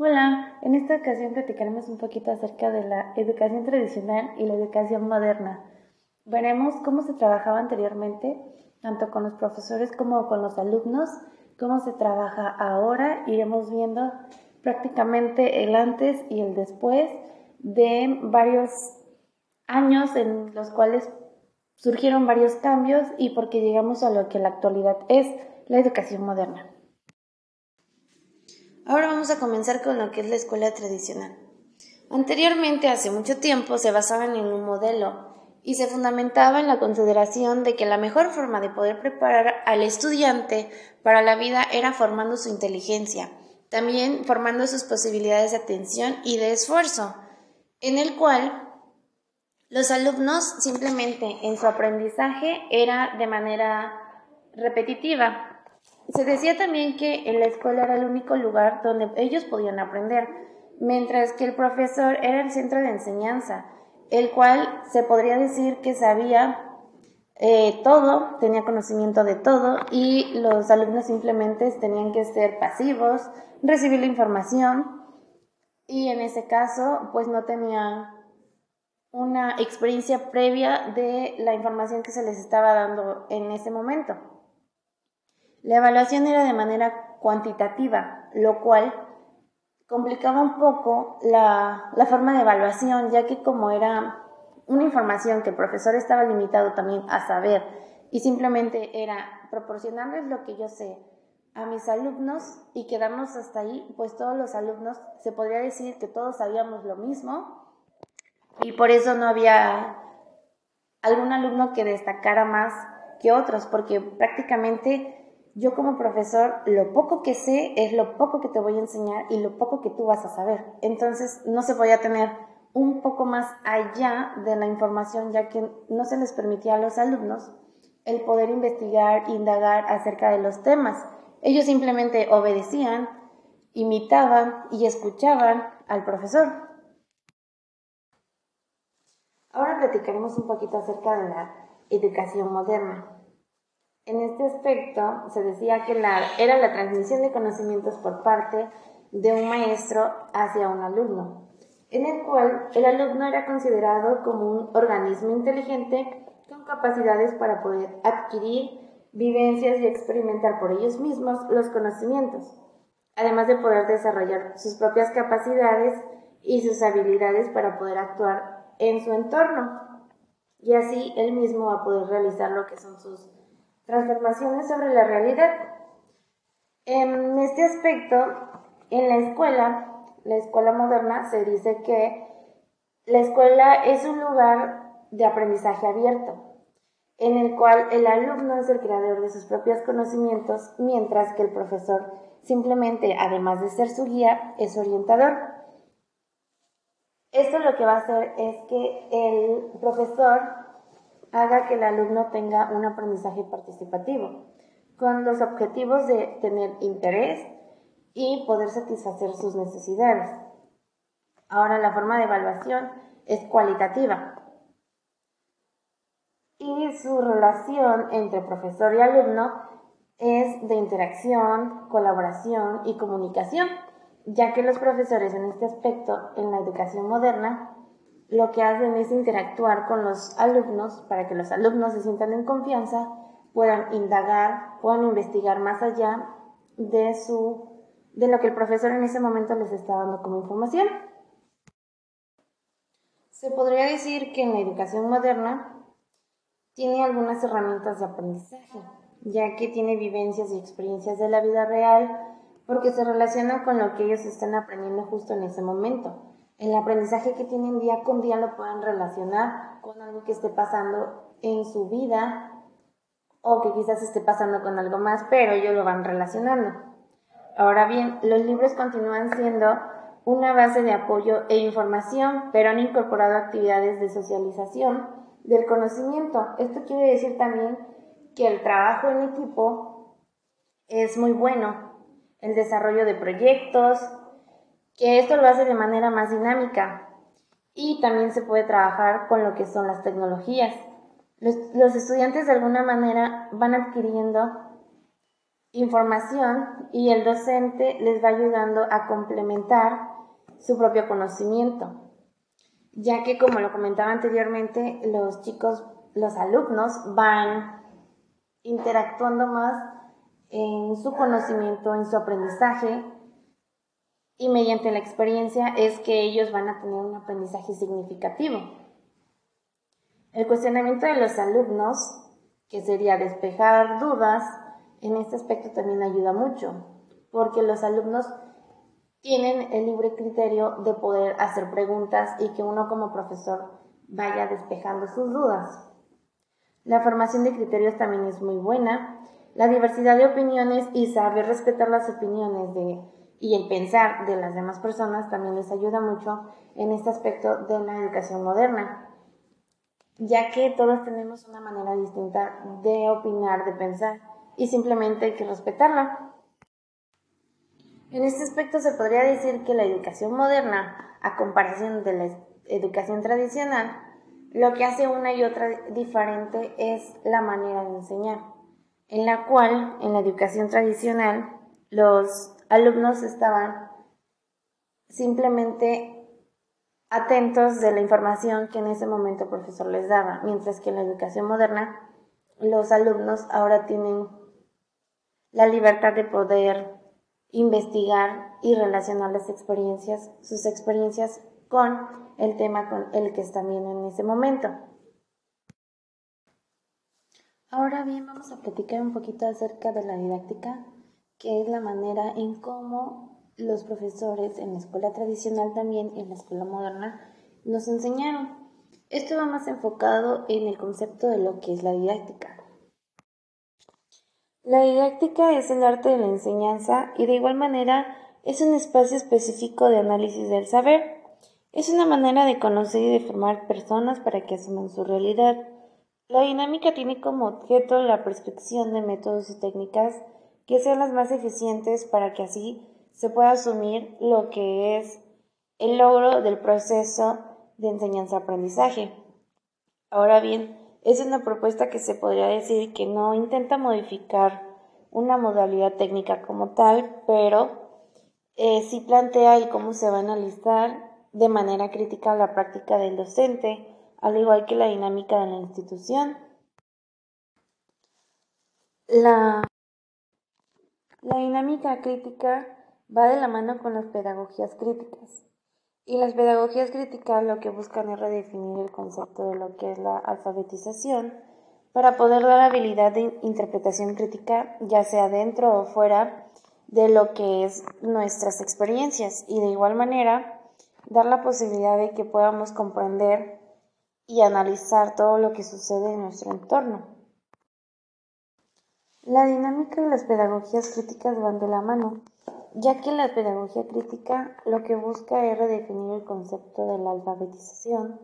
Hola, en esta ocasión platicaremos un poquito acerca de la educación tradicional y la educación moderna. Veremos cómo se trabajaba anteriormente, tanto con los profesores como con los alumnos, cómo se trabaja ahora, iremos viendo prácticamente el antes y el después de varios años en los cuales surgieron varios cambios y porque llegamos a lo que en la actualidad es la educación moderna. Ahora vamos a comenzar con lo que es la escuela tradicional. Anteriormente, hace mucho tiempo, se basaban en un modelo y se fundamentaba en la consideración de que la mejor forma de poder preparar al estudiante para la vida era formando su inteligencia, también formando sus posibilidades de atención y de esfuerzo, en el cual los alumnos simplemente en su aprendizaje era de manera repetitiva, se decía también que en la escuela era el único lugar donde ellos podían aprender, mientras que el profesor era el centro de enseñanza, el cual se podría decir que sabía eh, todo, tenía conocimiento de todo y los alumnos simplemente tenían que ser pasivos, recibir la información y en ese caso pues no tenían una experiencia previa de la información que se les estaba dando en ese momento. La evaluación era de manera cuantitativa, lo cual complicaba un poco la, forma de evaluación, ya que como era una información que el profesor estaba limitado también a saber y simplemente era proporcionarles lo que yo sé a mis alumnos y quedarnos hasta ahí, pues todos los alumnos se podría decir que todos sabíamos lo mismo y por eso no había algún alumno que destacara más que otros, porque prácticamente yo como profesor, lo poco que sé es lo poco que te voy a enseñar y lo poco que tú vas a saber. Entonces, no se podía tener un poco más allá de la información, ya que no se les permitía a los alumnos el poder investigar, indagar acerca de los temas. Ellos simplemente obedecían, imitaban y escuchaban al profesor. Ahora platicaremos un poquito acerca de la educación moderna. En este aspecto se decía que era la transmisión de conocimientos por parte de un maestro hacia un alumno, en el cual el alumno era considerado como un organismo inteligente con capacidades para poder adquirir vivencias y experimentar por ellos mismos los conocimientos, además de poder desarrollar sus propias capacidades y sus habilidades para poder actuar en su entorno. Y así él mismo va a poder realizar lo que son sus transformaciones sobre la realidad. En este aspecto, en la escuela, la escuela moderna, se dice que la escuela es un lugar de aprendizaje abierto, en el cual el alumno es el creador de sus propios conocimientos, mientras que el profesor simplemente, además de ser su guía, es orientador. Esto lo que va a hacer es que el profesor haga que el alumno tenga un aprendizaje participativo, con los objetivos de tener interés y poder satisfacer sus necesidades. Ahora la forma de evaluación es cualitativa y su relación entre profesor y alumno es de interacción, colaboración y comunicación, ya que los profesores en este aspecto en la educación moderna lo que hacen es interactuar con los alumnos para que los alumnos se sientan en confianza, puedan indagar, puedan investigar más allá de su de lo que el profesor en ese momento les está dando como información. Se podría decir que en la educación moderna tiene algunas herramientas de aprendizaje, ya que tiene vivencias y experiencias de la vida real, porque se relaciona con lo que ellos están aprendiendo justo en ese momento el aprendizaje que tienen día con día lo puedan relacionar con algo que esté pasando en su vida o que quizás esté pasando con algo más, pero ellos lo van relacionando. Ahora bien, los libros continúan siendo una base de apoyo e información, pero han incorporado actividades de socialización del conocimiento. Esto quiere decir también que el trabajo en equipo es muy bueno, el desarrollo de proyectos, que esto lo hace de manera más dinámica y también se puede trabajar con lo que son las tecnologías. Los, estudiantes de alguna manera van adquiriendo información y el docente les va ayudando a complementar su propio conocimiento, ya que como lo comentaba anteriormente, los chicos, los alumnos van interactuando más en su conocimiento, en su aprendizaje y mediante la experiencia es que ellos van a tener un aprendizaje significativo. El cuestionamiento de los alumnos, que sería despejar dudas, en este aspecto también ayuda mucho, porque los alumnos tienen el libre criterio de poder hacer preguntas y que uno como profesor vaya despejando sus dudas. La formación de criterios también es muy buena. La diversidad de opiniones y saber respetar las opiniones de, y el pensar de las demás personas también les ayuda mucho en este aspecto de la educación moderna, ya que todos tenemos una manera distinta de opinar, de pensar y simplemente hay que respetarla. En este aspecto se podría decir que la educación moderna, a comparación de la educación tradicional, lo que hace una y otra diferente es la manera de enseñar, en la cual en la educación tradicional los alumnos estaban simplemente atentos de la información que en ese momento el profesor les daba, mientras que en la educación moderna los alumnos ahora tienen la libertad de poder investigar y relacionar las experiencias, sus experiencias con el tema con el que están viendo en ese momento. Ahora bien, vamos a platicar un poquito acerca de la didáctica, que es la manera en cómo los profesores en la escuela tradicional también en la escuela moderna nos enseñaron. Esto va más enfocado en el concepto de lo que es la didáctica. La didáctica es el arte de la enseñanza y de igual manera es un espacio específico de análisis del saber. Es una manera de conocer y de formar personas para que asuman su realidad. La dinámica tiene como objeto la prescripción de métodos y técnicas que sean las más eficientes para que así se pueda asumir lo que es el logro del proceso de enseñanza-aprendizaje. Ahora bien, es una propuesta que se podría decir que no intenta modificar una modalidad técnica como tal, pero eh, sí plantea el cómo se va a analizar de manera crítica la práctica del docente, al igual que la dinámica de la institución. La, la dinámica crítica va de la mano con las pedagogías críticas. Y las pedagogías críticas lo que buscan es redefinir el concepto de lo que es la alfabetización para poder dar habilidad de interpretación crítica, ya sea dentro o fuera de lo que es nuestras experiencias y de igual manera dar la posibilidad de que podamos comprender y analizar todo lo que sucede en nuestro entorno. La dinámica y las pedagogías críticas van de la mano ya que la pedagogía crítica lo que busca es redefinir el concepto de la alfabetización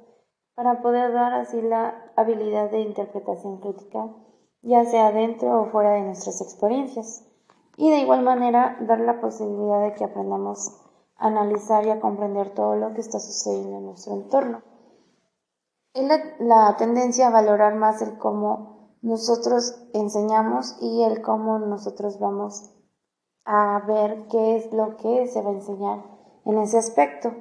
para poder dar así la habilidad de interpretación crítica, ya sea dentro o fuera de nuestras experiencias, y de igual manera dar la posibilidad de que aprendamos a analizar y a comprender todo lo que está sucediendo en nuestro entorno. Es la, la tendencia a valorar más el cómo nosotros enseñamos y el cómo nosotros vamos a ver qué es lo que se va a enseñar en ese aspecto.